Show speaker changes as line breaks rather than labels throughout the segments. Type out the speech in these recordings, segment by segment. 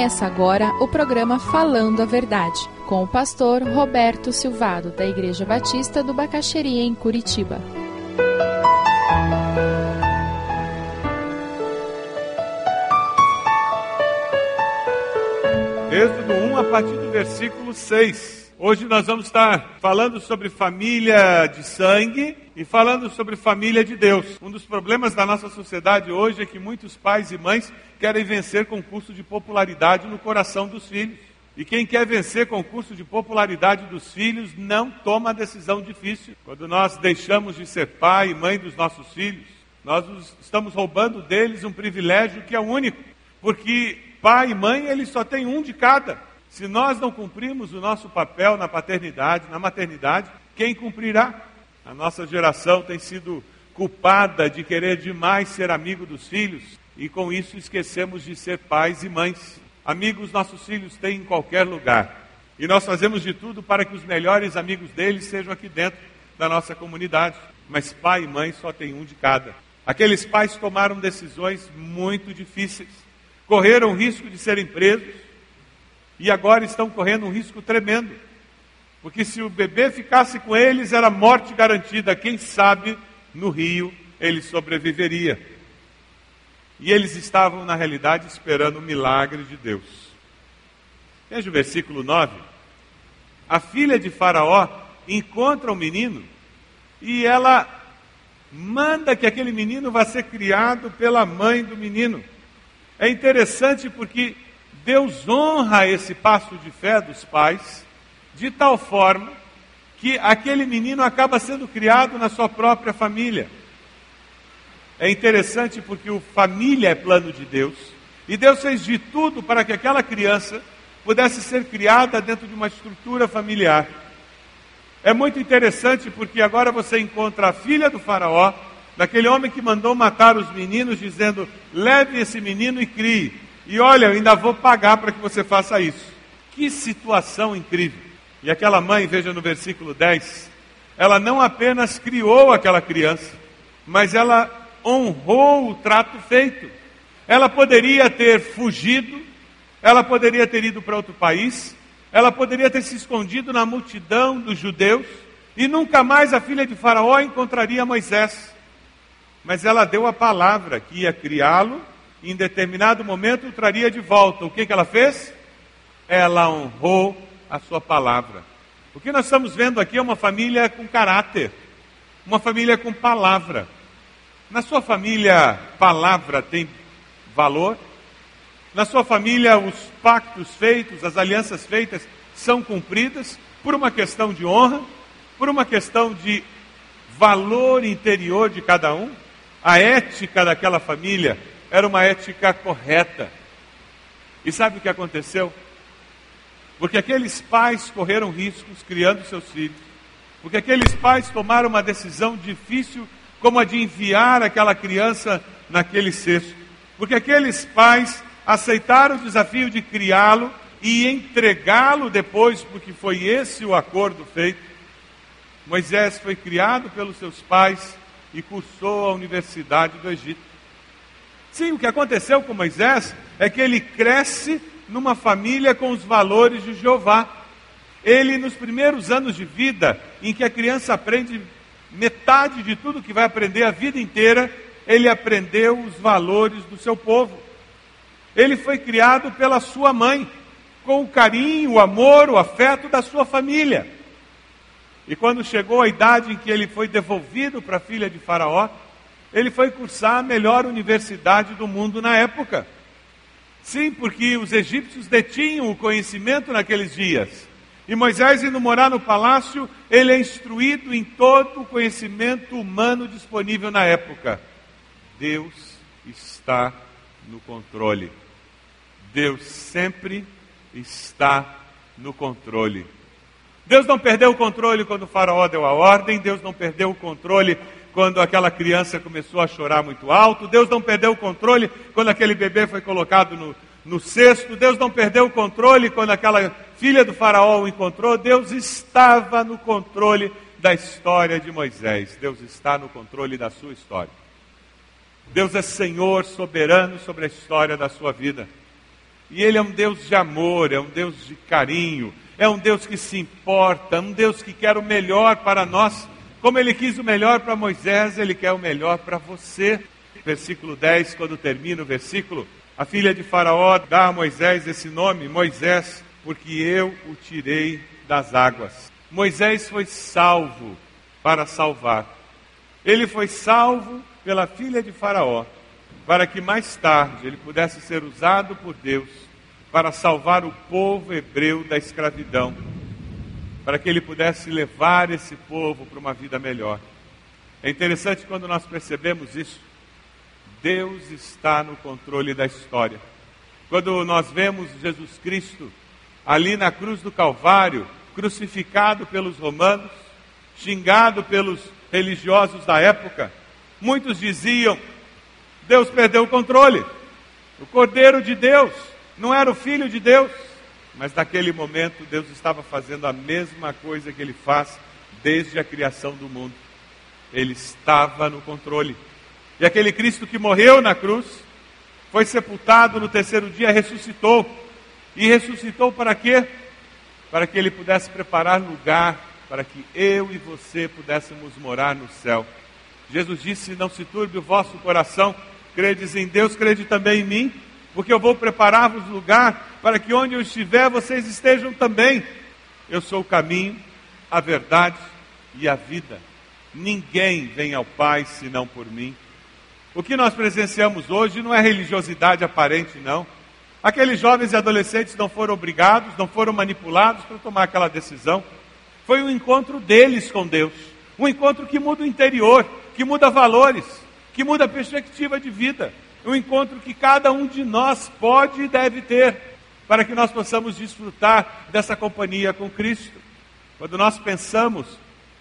Começa agora o programa Falando a Verdade, com o pastor Roberto Silvado, da Igreja Batista do Bacaxeria, em Curitiba.
Êxodo 1, a partir do versículo 6. Hoje nós vamos estar falando sobre família de sangue e falando sobre família de Deus. Um dos problemas da nossa sociedade hoje é que muitos pais e mães querem vencer concurso de popularidade no coração dos filhos. E quem quer vencer concurso de popularidade dos filhos não toma decisão difícil. Quando nós deixamos de ser pai e mãe dos nossos filhos, nós estamos roubando deles um privilégio que é único. Porque pai e mãe, eles só têm um de cada. Se nós não cumprimos o nosso papel na paternidade, na maternidade, quem cumprirá? A nossa geração tem sido culpada de querer demais ser amigo dos filhos e com isso esquecemos de ser pais e mães. Amigos nossos filhos têm em qualquer lugar. E nós fazemos de tudo para que os melhores amigos deles sejam aqui dentro da nossa comunidade. Mas pai e mãe só tem um de cada. Aqueles pais tomaram decisões muito difíceis correram o risco de serem presos e agora estão correndo um risco tremendo. Porque se o bebê ficasse com eles, era morte garantida. Quem sabe no rio ele sobreviveria. E eles estavam, na realidade, esperando o milagre de Deus. Veja o versículo 9. A filha de Faraó encontra o um menino e ela manda que aquele menino vá ser criado pela mãe do menino. É interessante porque Deus honra esse passo de fé dos pais de tal forma que aquele menino acaba sendo criado na sua própria família. É interessante porque o família é plano de Deus e Deus fez de tudo para que aquela criança pudesse ser criada dentro de uma estrutura familiar. É muito interessante porque agora você encontra a filha do Faraó daquele homem que mandou matar os meninos, dizendo: leve esse menino e crie. E olha, eu ainda vou pagar para que você faça isso. Que situação incrível. E aquela mãe, veja no versículo 10, ela não apenas criou aquela criança, mas ela honrou o trato feito. Ela poderia ter fugido, ela poderia ter ido para outro país, ela poderia ter se escondido na multidão dos judeus, e nunca mais a filha de Faraó encontraria Moisés mas ela deu a palavra que ia criá-lo e em determinado momento o traria de volta. O que, que ela fez? Ela honrou a sua palavra. O que nós estamos vendo aqui é uma família com caráter, uma família com palavra. Na sua família, palavra tem valor? Na sua família, os pactos feitos, as alianças feitas são cumpridas por uma questão de honra, por uma questão de valor interior de cada um? A ética daquela família era uma ética correta. E sabe o que aconteceu? Porque aqueles pais correram riscos criando seus filhos. Porque aqueles pais tomaram uma decisão difícil, como a de enviar aquela criança naquele cesto. Porque aqueles pais aceitaram o desafio de criá-lo e entregá-lo depois, porque foi esse o acordo feito. Moisés foi criado pelos seus pais e cursou a Universidade do Egito. Sim, o que aconteceu com Moisés é que ele cresce numa família com os valores de Jeová. Ele, nos primeiros anos de vida, em que a criança aprende metade de tudo que vai aprender a vida inteira, ele aprendeu os valores do seu povo. Ele foi criado pela sua mãe, com o carinho, o amor, o afeto da sua família. E quando chegou a idade em que ele foi devolvido para a filha de Faraó, ele foi cursar a melhor universidade do mundo na época. Sim, porque os egípcios detinham o conhecimento naqueles dias. E Moisés, indo morar no palácio, ele é instruído em todo o conhecimento humano disponível na época. Deus está no controle. Deus sempre está no controle. Deus não perdeu o controle quando o faraó deu a ordem, Deus não perdeu o controle quando aquela criança começou a chorar muito alto, Deus não perdeu o controle quando aquele bebê foi colocado no, no cesto, Deus não perdeu o controle quando aquela filha do faraó o encontrou, Deus estava no controle da história de Moisés, Deus está no controle da sua história. Deus é Senhor soberano sobre a história da sua vida. E Ele é um Deus de amor, é um Deus de carinho, é um Deus que se importa, um Deus que quer o melhor para nós. Como Ele quis o melhor para Moisés, Ele quer o melhor para você. Versículo 10, quando termina o versículo, a filha de Faraó dá a Moisés esse nome, Moisés, porque eu o tirei das águas. Moisés foi salvo para salvar. Ele foi salvo pela filha de Faraó, para que mais tarde ele pudesse ser usado por Deus para salvar o povo hebreu da escravidão, para que ele pudesse levar esse povo para uma vida melhor. É interessante quando nós percebemos isso. Deus está no controle da história. Quando nós vemos Jesus Cristo ali na cruz do Calvário, crucificado pelos romanos, xingado pelos religiosos da época, muitos diziam: Deus perdeu o controle. O Cordeiro de Deus não era o Filho de Deus. Mas naquele momento Deus estava fazendo a mesma coisa que ele faz desde a criação do mundo. Ele estava no controle. E aquele Cristo que morreu na cruz, foi sepultado no terceiro dia, ressuscitou. E ressuscitou para quê? Para que ele pudesse preparar lugar para que eu e você pudéssemos morar no céu. Jesus disse: Não se turbe o vosso coração, credes em Deus, crede também em mim, porque eu vou preparar-vos lugar para que onde eu estiver vocês estejam também. Eu sou o caminho, a verdade e a vida. Ninguém vem ao Pai senão por mim. O que nós presenciamos hoje não é religiosidade aparente, não. Aqueles jovens e adolescentes não foram obrigados, não foram manipulados para tomar aquela decisão. Foi um encontro deles com Deus. Um encontro que muda o interior, que muda valores, que muda a perspectiva de vida. Um encontro que cada um de nós pode e deve ter, para que nós possamos desfrutar dessa companhia com Cristo. Quando nós pensamos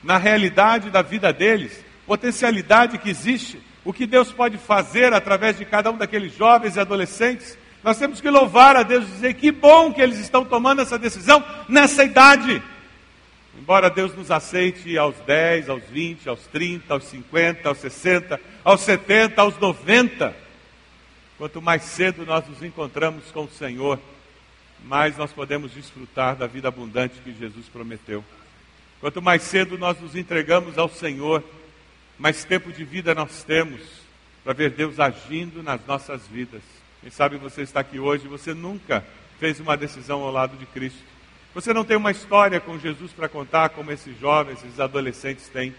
na realidade da vida deles, potencialidade que existe, o que Deus pode fazer através de cada um daqueles jovens e adolescentes, nós temos que louvar a Deus e dizer que bom que eles estão tomando essa decisão nessa idade. Embora Deus nos aceite aos 10, aos 20, aos 30, aos 50, aos 60, aos 70, aos 90, quanto mais cedo nós nos encontramos com o Senhor, mais nós podemos desfrutar da vida abundante que Jesus prometeu. Quanto mais cedo nós nos entregamos ao Senhor, mais tempo de vida nós temos para ver Deus agindo nas nossas vidas. Quem sabe você está aqui hoje você nunca fez uma decisão ao lado de Cristo. Você não tem uma história com Jesus para contar como esses jovens, esses adolescentes têm.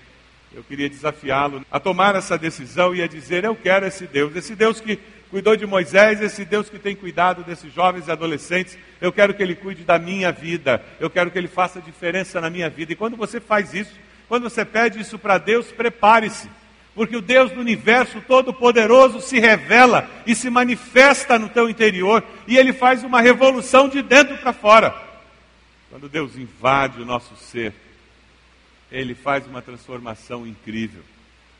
Eu queria desafiá-lo a tomar essa decisão e a dizer: Eu quero esse Deus, esse Deus que cuidou de Moisés, esse Deus que tem cuidado desses jovens e adolescentes. Eu quero que Ele cuide da minha vida, eu quero que Ele faça diferença na minha vida. E quando você faz isso, quando você pede isso para Deus, prepare-se, porque o Deus do universo todo-poderoso se revela e se manifesta no teu interior e Ele faz uma revolução de dentro para fora. Quando Deus invade o nosso ser, Ele faz uma transformação incrível.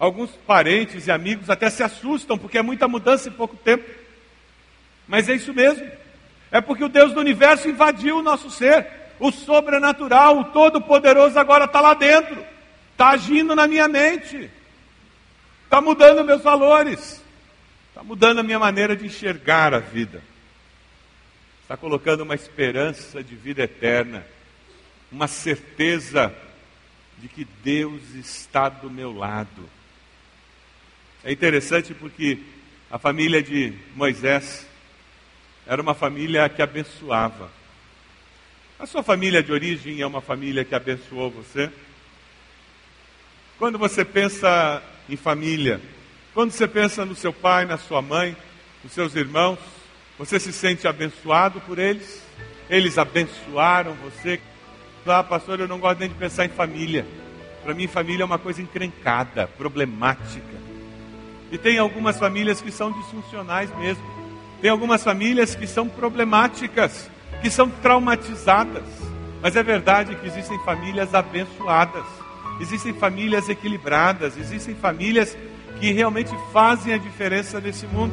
Alguns parentes e amigos até se assustam, porque é muita mudança em pouco tempo. Mas é isso mesmo. É porque o Deus do universo invadiu o nosso ser. O sobrenatural, o todo-poderoso agora está lá dentro. Está agindo na minha mente. Está mudando meus valores. Está mudando a minha maneira de enxergar a vida está colocando uma esperança de vida eterna, uma certeza de que Deus está do meu lado. É interessante porque a família de Moisés era uma família que abençoava. A sua família de origem é uma família que abençoou você? Quando você pensa em família, quando você pensa no seu pai, na sua mãe, nos seus irmãos, você se sente abençoado por eles? Eles abençoaram você? Ah, pastor, eu não gosto nem de pensar em família. Para mim, família é uma coisa encrencada, problemática. E tem algumas famílias que são disfuncionais mesmo. Tem algumas famílias que são problemáticas, que são traumatizadas. Mas é verdade que existem famílias abençoadas, existem famílias equilibradas, existem famílias que realmente fazem a diferença nesse mundo.